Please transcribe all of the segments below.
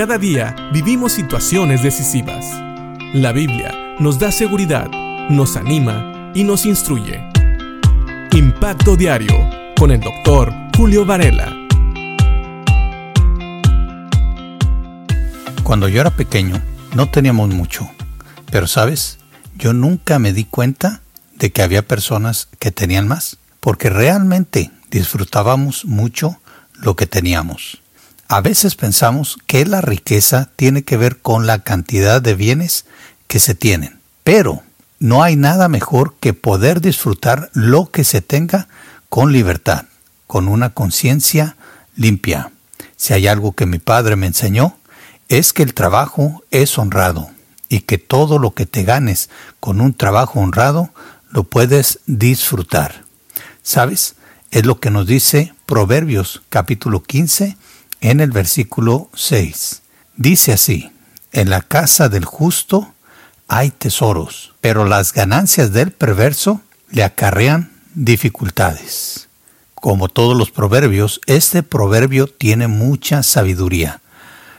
Cada día vivimos situaciones decisivas. La Biblia nos da seguridad, nos anima y nos instruye. Impacto Diario con el doctor Julio Varela. Cuando yo era pequeño no teníamos mucho, pero sabes, yo nunca me di cuenta de que había personas que tenían más, porque realmente disfrutábamos mucho lo que teníamos. A veces pensamos que la riqueza tiene que ver con la cantidad de bienes que se tienen, pero no hay nada mejor que poder disfrutar lo que se tenga con libertad, con una conciencia limpia. Si hay algo que mi padre me enseñó, es que el trabajo es honrado y que todo lo que te ganes con un trabajo honrado lo puedes disfrutar. ¿Sabes? Es lo que nos dice Proverbios capítulo 15 en el versículo 6. Dice así, en la casa del justo hay tesoros, pero las ganancias del perverso le acarrean dificultades. Como todos los proverbios, este proverbio tiene mucha sabiduría.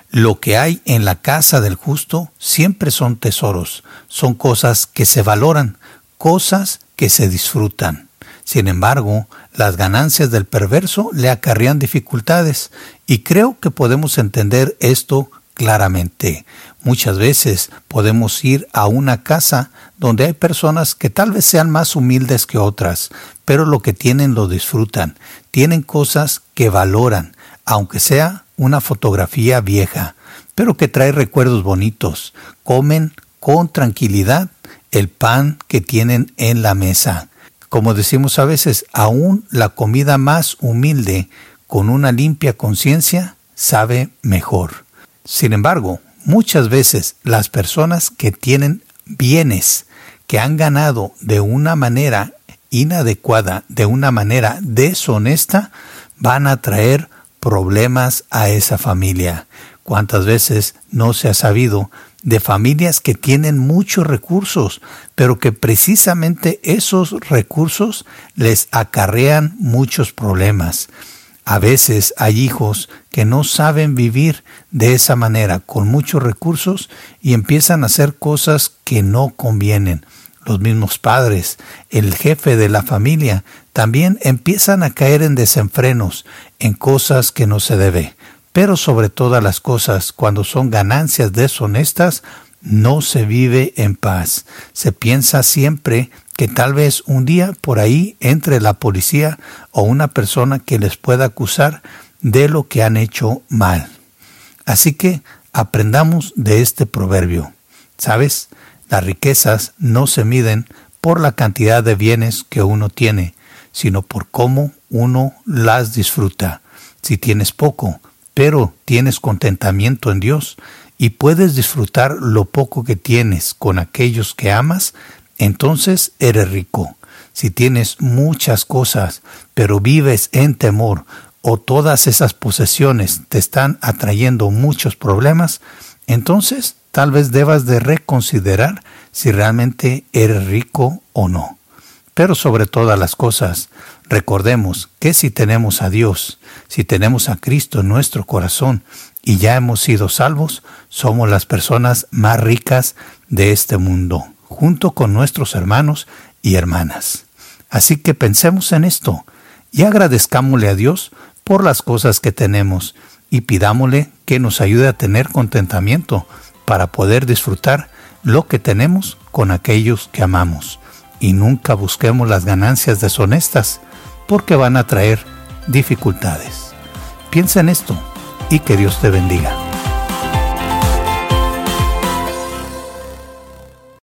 Lo que hay en la casa del justo siempre son tesoros, son cosas que se valoran, cosas que se disfrutan. Sin embargo, las ganancias del perverso le acarrean dificultades y creo que podemos entender esto claramente. Muchas veces podemos ir a una casa donde hay personas que tal vez sean más humildes que otras, pero lo que tienen lo disfrutan, tienen cosas que valoran, aunque sea una fotografía vieja, pero que trae recuerdos bonitos, comen con tranquilidad el pan que tienen en la mesa. Como decimos a veces, aún la comida más humilde, con una limpia conciencia, sabe mejor. Sin embargo, muchas veces las personas que tienen bienes que han ganado de una manera inadecuada, de una manera deshonesta, van a traer problemas a esa familia. ¿Cuántas veces no se ha sabido de familias que tienen muchos recursos, pero que precisamente esos recursos les acarrean muchos problemas. A veces hay hijos que no saben vivir de esa manera, con muchos recursos, y empiezan a hacer cosas que no convienen. Los mismos padres, el jefe de la familia, también empiezan a caer en desenfrenos, en cosas que no se debe. Pero sobre todas las cosas, cuando son ganancias deshonestas, no se vive en paz. Se piensa siempre que tal vez un día por ahí entre la policía o una persona que les pueda acusar de lo que han hecho mal. Así que aprendamos de este proverbio. ¿Sabes? Las riquezas no se miden por la cantidad de bienes que uno tiene, sino por cómo uno las disfruta. Si tienes poco, pero tienes contentamiento en Dios y puedes disfrutar lo poco que tienes con aquellos que amas, entonces eres rico. Si tienes muchas cosas, pero vives en temor, o todas esas posesiones te están atrayendo muchos problemas, entonces tal vez debas de reconsiderar si realmente eres rico o no. Pero sobre todas las cosas, recordemos que si tenemos a Dios, si tenemos a Cristo en nuestro corazón y ya hemos sido salvos, somos las personas más ricas de este mundo, junto con nuestros hermanos y hermanas. Así que pensemos en esto y agradezcámosle a Dios por las cosas que tenemos y pidámosle que nos ayude a tener contentamiento para poder disfrutar lo que tenemos con aquellos que amamos y nunca busquemos las ganancias deshonestas porque van a traer dificultades. Piensa en esto y que Dios te bendiga.